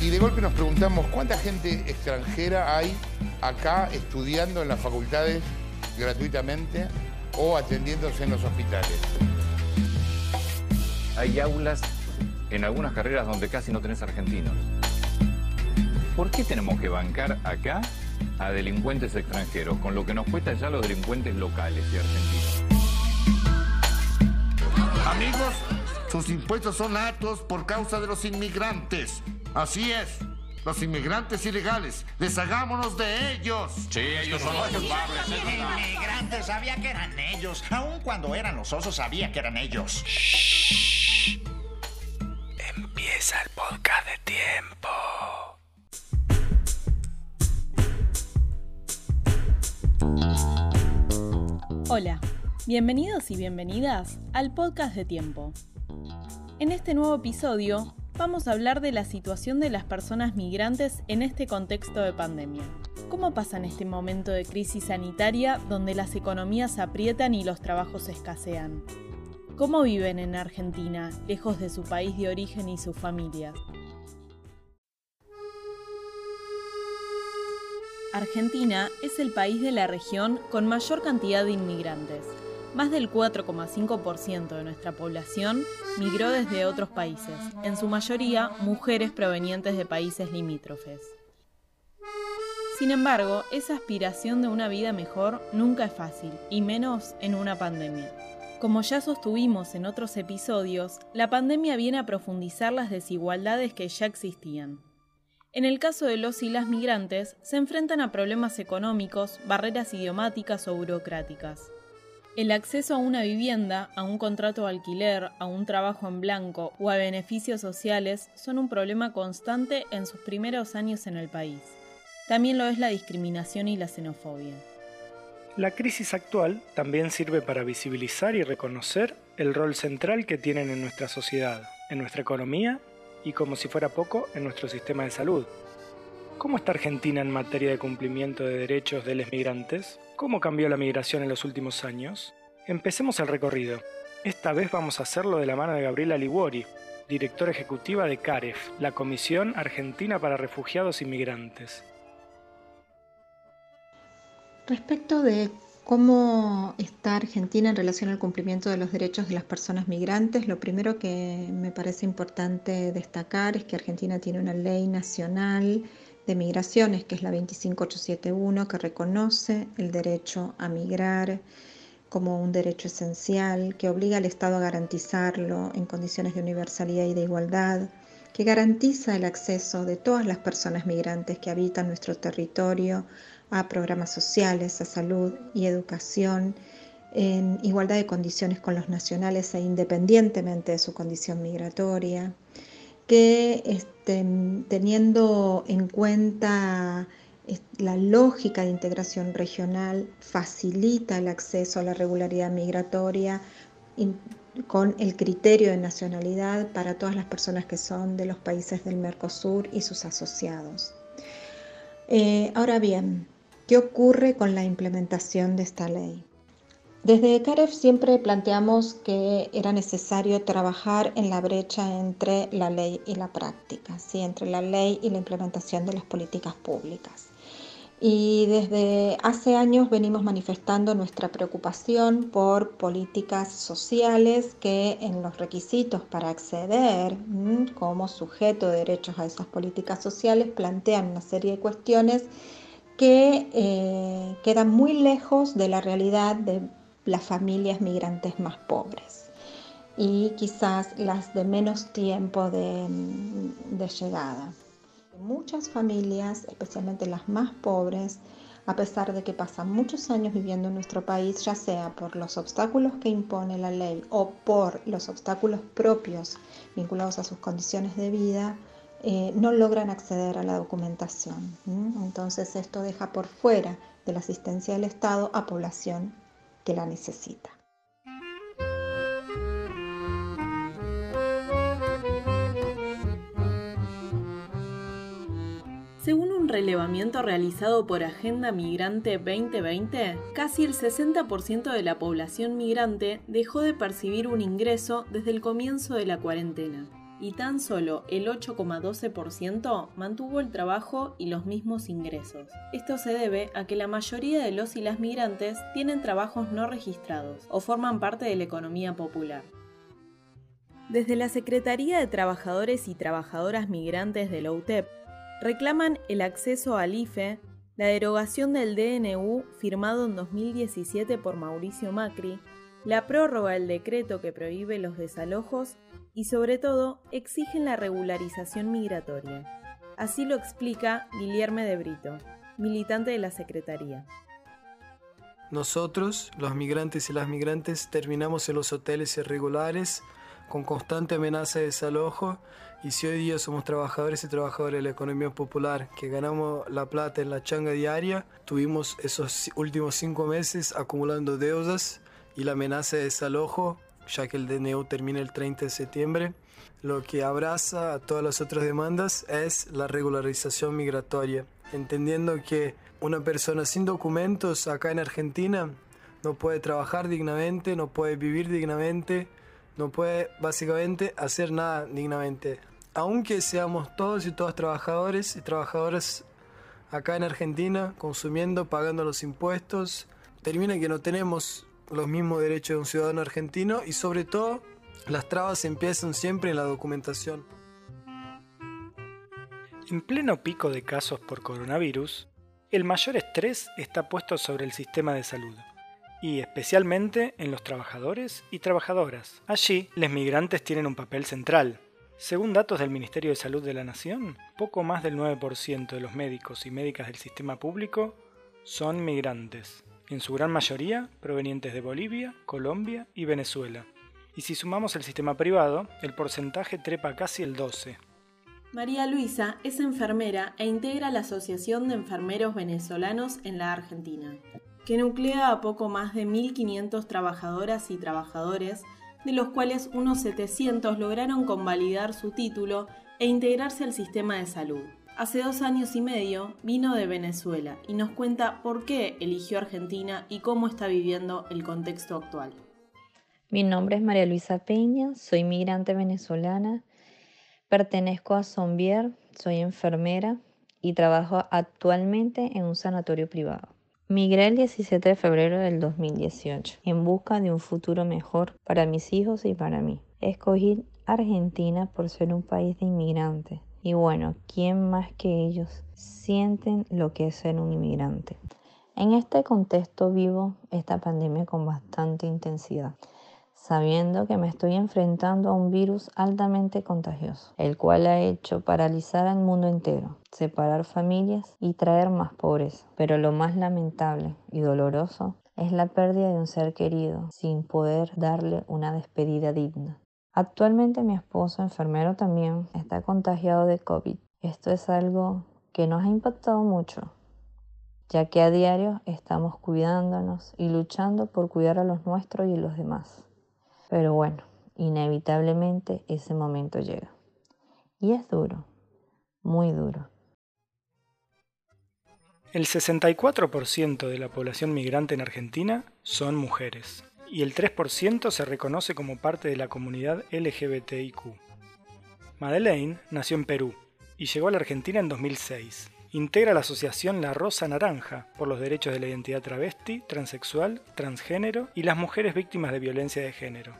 Y de golpe nos preguntamos cuánta gente extranjera hay acá estudiando en las facultades gratuitamente o atendiéndose en los hospitales. Hay aulas en algunas carreras donde casi no tenés argentinos. ¿Por qué tenemos que bancar acá a delincuentes extranjeros, con lo que nos cuesta ya los delincuentes locales y argentinos? Amigos, sus impuestos son altos por causa de los inmigrantes. Así es. Los inmigrantes ilegales, deshagámonos de ellos. Sí, ellos son los culpables. Inmigrantes, sabía que eran ellos. Aun cuando eran los osos, sabía que eran ellos. Empieza el podcast de tiempo. Hola, bienvenidos y bienvenidas al podcast de tiempo. En este nuevo episodio vamos a hablar de la situación de las personas migrantes en este contexto de pandemia. ¿Cómo pasa en este momento de crisis sanitaria donde las economías aprietan y los trabajos escasean? ¿Cómo viven en Argentina, lejos de su país de origen y sus familias? Argentina es el país de la región con mayor cantidad de inmigrantes. Más del 4,5% de nuestra población migró desde otros países, en su mayoría mujeres provenientes de países limítrofes. Sin embargo, esa aspiración de una vida mejor nunca es fácil, y menos en una pandemia. Como ya sostuvimos en otros episodios, la pandemia viene a profundizar las desigualdades que ya existían. En el caso de los y las migrantes, se enfrentan a problemas económicos, barreras idiomáticas o burocráticas. El acceso a una vivienda, a un contrato de alquiler, a un trabajo en blanco o a beneficios sociales son un problema constante en sus primeros años en el país. También lo es la discriminación y la xenofobia. La crisis actual también sirve para visibilizar y reconocer el rol central que tienen en nuestra sociedad, en nuestra economía y como si fuera poco, en nuestro sistema de salud. ¿Cómo está Argentina en materia de cumplimiento de derechos de los migrantes? ¿Cómo cambió la migración en los últimos años? Empecemos el recorrido. Esta vez vamos a hacerlo de la mano de Gabriela Liguori, directora ejecutiva de CAREF, la Comisión Argentina para Refugiados y Migrantes. Respecto de cómo está Argentina en relación al cumplimiento de los derechos de las personas migrantes, lo primero que me parece importante destacar es que Argentina tiene una ley nacional de migraciones, que es la 25871, que reconoce el derecho a migrar como un derecho esencial, que obliga al Estado a garantizarlo en condiciones de universalidad y de igualdad, que garantiza el acceso de todas las personas migrantes que habitan nuestro territorio a programas sociales, a salud y educación en igualdad de condiciones con los nacionales e independientemente de su condición migratoria, que teniendo en cuenta la lógica de integración regional facilita el acceso a la regularidad migratoria con el criterio de nacionalidad para todas las personas que son de los países del Mercosur y sus asociados. Eh, ahora bien, ¿Qué ocurre con la implementación de esta ley? Desde CAREF siempre planteamos que era necesario trabajar en la brecha entre la ley y la práctica, ¿sí? entre la ley y la implementación de las políticas públicas. Y desde hace años venimos manifestando nuestra preocupación por políticas sociales que en los requisitos para acceder como sujeto de derechos a esas políticas sociales plantean una serie de cuestiones que eh, quedan muy lejos de la realidad de las familias migrantes más pobres y quizás las de menos tiempo de, de llegada. Muchas familias, especialmente las más pobres, a pesar de que pasan muchos años viviendo en nuestro país, ya sea por los obstáculos que impone la ley o por los obstáculos propios vinculados a sus condiciones de vida, eh, no logran acceder a la documentación. Entonces esto deja por fuera de la asistencia del Estado a población que la necesita. Según un relevamiento realizado por Agenda Migrante 2020, casi el 60% de la población migrante dejó de percibir un ingreso desde el comienzo de la cuarentena. Y tan solo el 8,12% mantuvo el trabajo y los mismos ingresos. Esto se debe a que la mayoría de los y las migrantes tienen trabajos no registrados o forman parte de la economía popular. Desde la Secretaría de Trabajadores y Trabajadoras Migrantes de la UTEP reclaman el acceso al IFE, la derogación del DNU firmado en 2017 por Mauricio Macri, la prórroga del decreto que prohíbe los desalojos y sobre todo exigen la regularización migratoria. Así lo explica Guillermo de Brito, militante de la Secretaría. Nosotros, los migrantes y las migrantes, terminamos en los hoteles irregulares con constante amenaza de desalojo y si hoy día somos trabajadores y trabajadoras de la economía popular que ganamos la plata en la changa diaria, tuvimos esos últimos cinco meses acumulando deudas y la amenaza de desalojo, ya que el DNU termina el 30 de septiembre, lo que abraza a todas las otras demandas es la regularización migratoria, entendiendo que una persona sin documentos acá en Argentina no puede trabajar dignamente, no puede vivir dignamente, no puede básicamente hacer nada dignamente. Aunque seamos todos y todas trabajadores y trabajadoras acá en Argentina, consumiendo, pagando los impuestos, termina que no tenemos los mismos derechos de un ciudadano argentino y sobre todo las trabas empiezan siempre en la documentación. En pleno pico de casos por coronavirus, el mayor estrés está puesto sobre el sistema de salud y especialmente en los trabajadores y trabajadoras. Allí, los migrantes tienen un papel central. Según datos del Ministerio de Salud de la Nación, poco más del 9% de los médicos y médicas del sistema público son migrantes, en su gran mayoría provenientes de Bolivia, Colombia y Venezuela. Y si sumamos el sistema privado, el porcentaje trepa casi el 12. María Luisa es enfermera e integra la Asociación de Enfermeros Venezolanos en la Argentina que nuclea a poco más de 1.500 trabajadoras y trabajadores, de los cuales unos 700 lograron convalidar su título e integrarse al sistema de salud. Hace dos años y medio vino de Venezuela y nos cuenta por qué eligió Argentina y cómo está viviendo el contexto actual. Mi nombre es María Luisa Peña, soy migrante venezolana, pertenezco a Sombier, soy enfermera y trabajo actualmente en un sanatorio privado. Migré el 17 de febrero del 2018 en busca de un futuro mejor para mis hijos y para mí. Escogí Argentina por ser un país de inmigrantes. Y bueno, ¿quién más que ellos sienten lo que es ser un inmigrante? En este contexto vivo esta pandemia con bastante intensidad sabiendo que me estoy enfrentando a un virus altamente contagioso, el cual ha hecho paralizar al mundo entero, separar familias y traer más pobreza. Pero lo más lamentable y doloroso es la pérdida de un ser querido sin poder darle una despedida digna. Actualmente mi esposo, enfermero también, está contagiado de COVID. Esto es algo que nos ha impactado mucho, ya que a diario estamos cuidándonos y luchando por cuidar a los nuestros y a los demás. Pero bueno, inevitablemente ese momento llega. Y es duro, muy duro. El 64% de la población migrante en Argentina son mujeres y el 3% se reconoce como parte de la comunidad LGBTIQ. Madeleine nació en Perú y llegó a la Argentina en 2006. Integra la asociación La Rosa Naranja por los derechos de la identidad travesti, transexual, transgénero y las mujeres víctimas de violencia de género.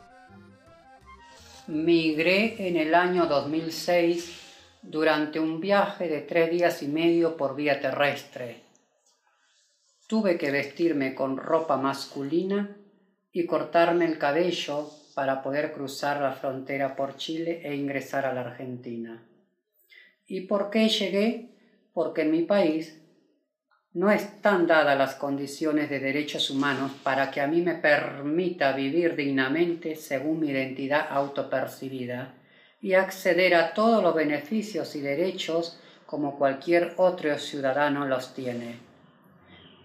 Migré en el año 2006 durante un viaje de tres días y medio por vía terrestre. Tuve que vestirme con ropa masculina y cortarme el cabello para poder cruzar la frontera por Chile e ingresar a la Argentina. ¿Y por qué llegué? porque en mi país no están dadas las condiciones de derechos humanos para que a mí me permita vivir dignamente según mi identidad autopercibida y acceder a todos los beneficios y derechos como cualquier otro ciudadano los tiene.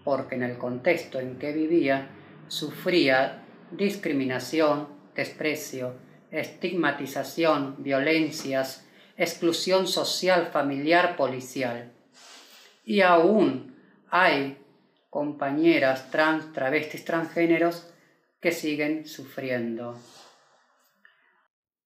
Porque en el contexto en que vivía sufría discriminación, desprecio, estigmatización, violencias, exclusión social, familiar, policial y aún hay compañeras trans, travestis, transgéneros que siguen sufriendo.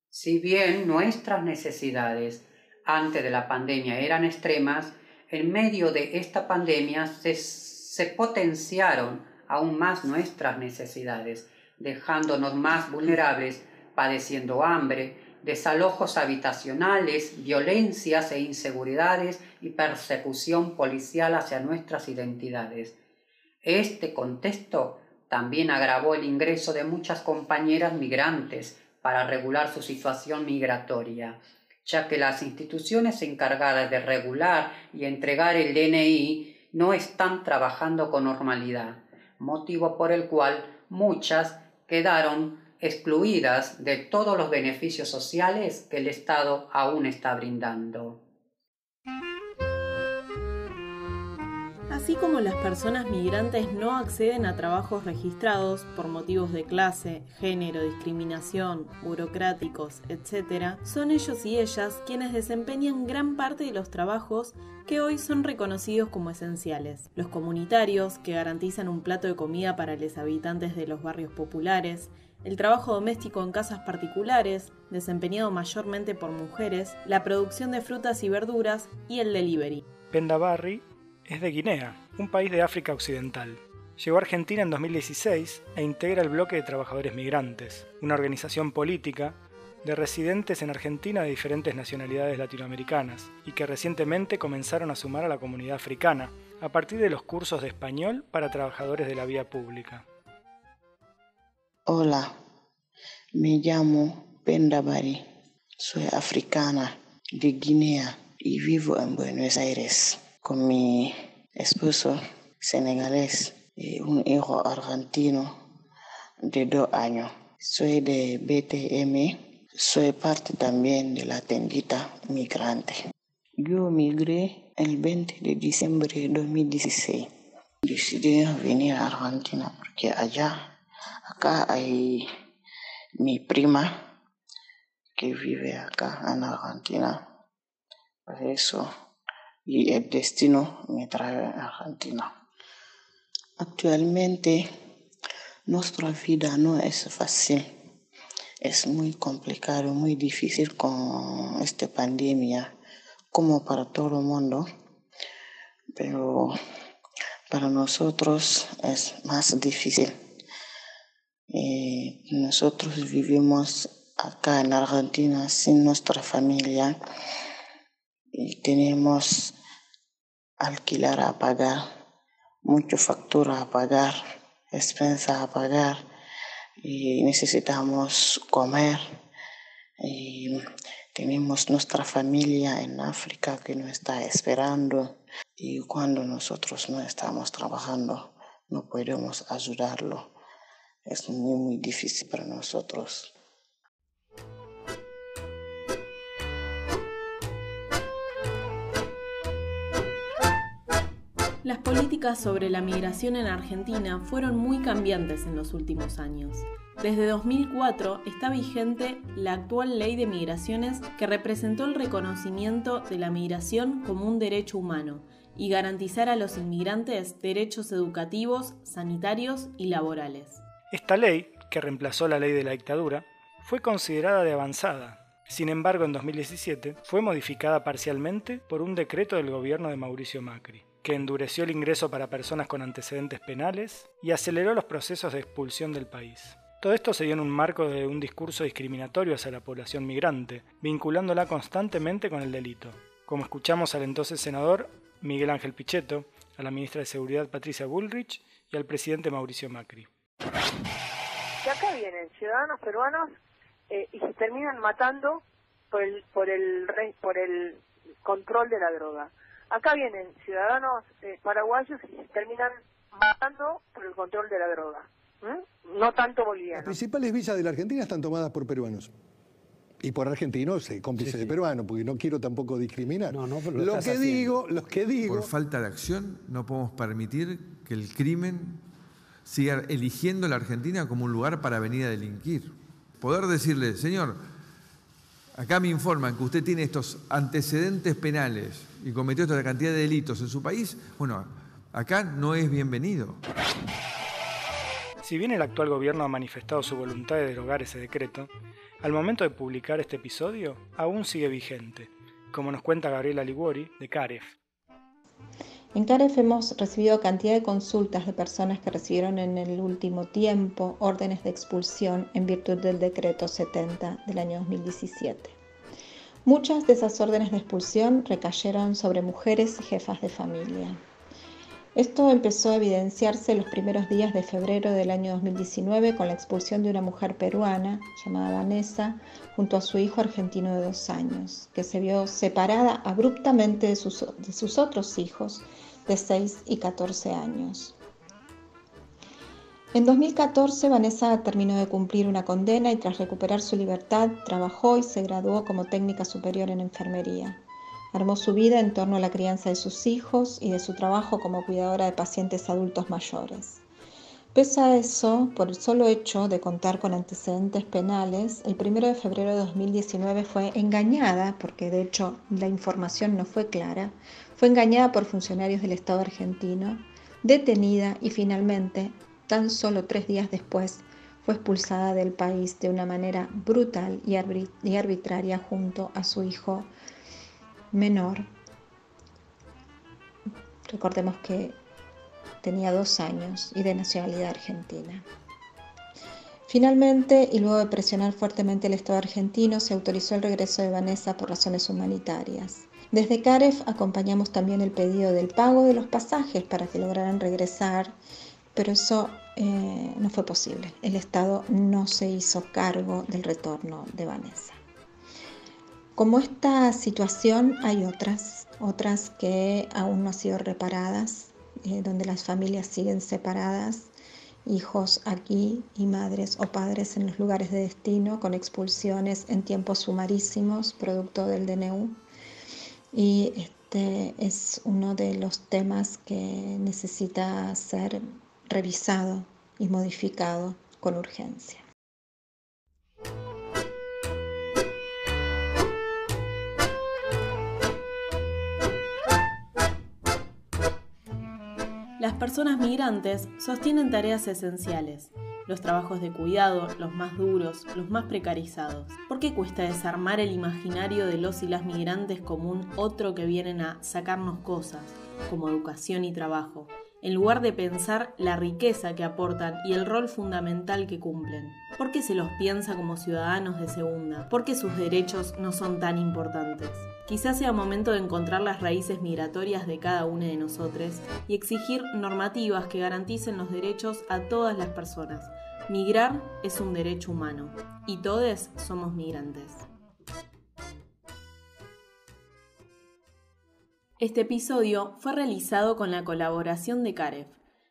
Si bien nuestras necesidades antes de la pandemia eran extremas, en medio de esta pandemia se, se potenciaron aún más nuestras necesidades, dejándonos más vulnerables, padeciendo hambre, desalojos habitacionales, violencias e inseguridades y persecución policial hacia nuestras identidades. Este contexto también agravó el ingreso de muchas compañeras migrantes para regular su situación migratoria, ya que las instituciones encargadas de regular y entregar el DNI no están trabajando con normalidad, motivo por el cual muchas quedaron excluidas de todos los beneficios sociales que el Estado aún está brindando. Así como las personas migrantes no acceden a trabajos registrados por motivos de clase, género, discriminación, burocráticos, etc., son ellos y ellas quienes desempeñan gran parte de los trabajos que hoy son reconocidos como esenciales. Los comunitarios, que garantizan un plato de comida para los habitantes de los barrios populares, el trabajo doméstico en casas particulares, desempeñado mayormente por mujeres, la producción de frutas y verduras y el delivery. Penda Barry es de Guinea, un país de África Occidental. Llegó a Argentina en 2016 e integra el Bloque de Trabajadores Migrantes, una organización política de residentes en Argentina de diferentes nacionalidades latinoamericanas y que recientemente comenzaron a sumar a la comunidad africana a partir de los cursos de español para trabajadores de la vía pública. Hola, me llamo Bari, soy africana de Guinea y vivo en Buenos Aires con mi esposo senegalés y un hijo argentino de dos años. Soy de BTM, soy parte también de la tendita migrante. Yo migré el 20 de diciembre de 2016. Decidí venir a Argentina porque allá, acá hay mi prima que vive acá en Argentina. Por eso y el destino me trae a Argentina. Actualmente nuestra vida no es fácil, es muy complicado, muy difícil con esta pandemia, como para todo el mundo, pero para nosotros es más difícil. Eh, nosotros vivimos acá en Argentina sin nuestra familia y tenemos alquilar a pagar, mucho factura a pagar, expensa a pagar y necesitamos comer. Y tenemos nuestra familia en África que nos está esperando y cuando nosotros no estamos trabajando no podemos ayudarlo. Es muy, muy difícil para nosotros. Las políticas sobre la migración en Argentina fueron muy cambiantes en los últimos años. Desde 2004 está vigente la actual ley de migraciones que representó el reconocimiento de la migración como un derecho humano y garantizar a los inmigrantes derechos educativos, sanitarios y laborales. Esta ley, que reemplazó la ley de la dictadura, fue considerada de avanzada. Sin embargo, en 2017 fue modificada parcialmente por un decreto del gobierno de Mauricio Macri que endureció el ingreso para personas con antecedentes penales y aceleró los procesos de expulsión del país. Todo esto se dio en un marco de un discurso discriminatorio hacia la población migrante, vinculándola constantemente con el delito. Como escuchamos al entonces senador Miguel Ángel Pichetto, a la ministra de Seguridad Patricia Bullrich y al presidente Mauricio Macri. Y acá vienen ciudadanos peruanos eh, y se terminan matando por el, por el, por el control de la droga. Acá vienen ciudadanos eh, paraguayos y se terminan matando por el control de la droga. No tanto bolivianos. Las principales visas de la Argentina están tomadas por peruanos. Y por argentinos, eh, cómplices de peruanos, porque no quiero tampoco discriminar. No, no, pero lo, que digo, lo que digo. Por falta de acción, no podemos permitir que el crimen siga eligiendo la Argentina como un lugar para venir a delinquir. Poder decirle, señor, acá me informan que usted tiene estos antecedentes penales y cometió esta cantidad de delitos en su país, bueno, acá no es bienvenido. Si bien el actual gobierno ha manifestado su voluntad de derogar ese decreto, al momento de publicar este episodio aún sigue vigente, como nos cuenta Gabriela Liguori de CAREF. En CAREF hemos recibido cantidad de consultas de personas que recibieron en el último tiempo órdenes de expulsión en virtud del decreto 70 del año 2017. Muchas de esas órdenes de expulsión recayeron sobre mujeres y jefas de familia. Esto empezó a evidenciarse los primeros días de febrero del año 2019 con la expulsión de una mujer peruana llamada Vanessa junto a su hijo argentino de dos años, que se vio separada abruptamente de sus, de sus otros hijos de 6 y 14 años. En 2014, Vanessa terminó de cumplir una condena y tras recuperar su libertad, trabajó y se graduó como técnica superior en enfermería. Armó su vida en torno a la crianza de sus hijos y de su trabajo como cuidadora de pacientes adultos mayores. Pese a eso, por el solo hecho de contar con antecedentes penales, el 1 de febrero de 2019 fue engañada, porque de hecho la información no fue clara, fue engañada por funcionarios del Estado argentino, detenida y finalmente tan solo tres días después fue expulsada del país de una manera brutal y arbitraria junto a su hijo menor. Recordemos que tenía dos años y de nacionalidad argentina. Finalmente, y luego de presionar fuertemente el Estado argentino, se autorizó el regreso de Vanessa por razones humanitarias. Desde CAREF acompañamos también el pedido del pago de los pasajes para que lograran regresar pero eso eh, no fue posible. El Estado no se hizo cargo del retorno de Vanessa. Como esta situación hay otras, otras que aún no han sido reparadas, eh, donde las familias siguen separadas, hijos aquí y madres o padres en los lugares de destino, con expulsiones en tiempos sumarísimos, producto del DNU. Y este es uno de los temas que necesita ser revisado y modificado con urgencia. Las personas migrantes sostienen tareas esenciales, los trabajos de cuidado, los más duros, los más precarizados. ¿Por qué cuesta desarmar el imaginario de los y las migrantes como un otro que vienen a sacarnos cosas, como educación y trabajo, en lugar de pensar la riqueza que aportan y el rol fundamental que cumplen. ¿Por qué se los piensa como ciudadanos de segunda? ¿Por qué sus derechos no son tan importantes? Quizás sea momento de encontrar las raíces migratorias de cada uno de nosotros y exigir normativas que garanticen los derechos a todas las personas. Migrar es un derecho humano y todos somos migrantes. Este episodio fue realizado con la colaboración de CAREF,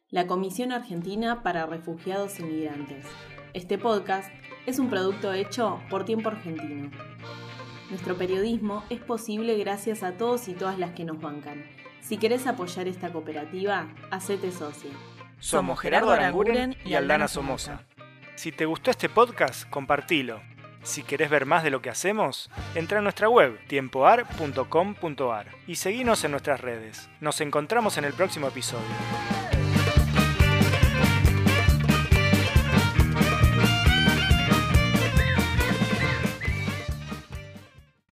la Comisión Argentina para Refugiados y Migrantes. Este podcast es un producto hecho por Tiempo Argentino. Nuestro periodismo es posible gracias a todos y todas las que nos bancan. Si querés apoyar esta cooperativa, hacete socio. Somos Gerardo Aranguren y Aldana Somoza. Si te gustó este podcast, compartilo. Si querés ver más de lo que hacemos, entra a nuestra web tiempoar.com.ar y seguinos en nuestras redes. Nos encontramos en el próximo episodio.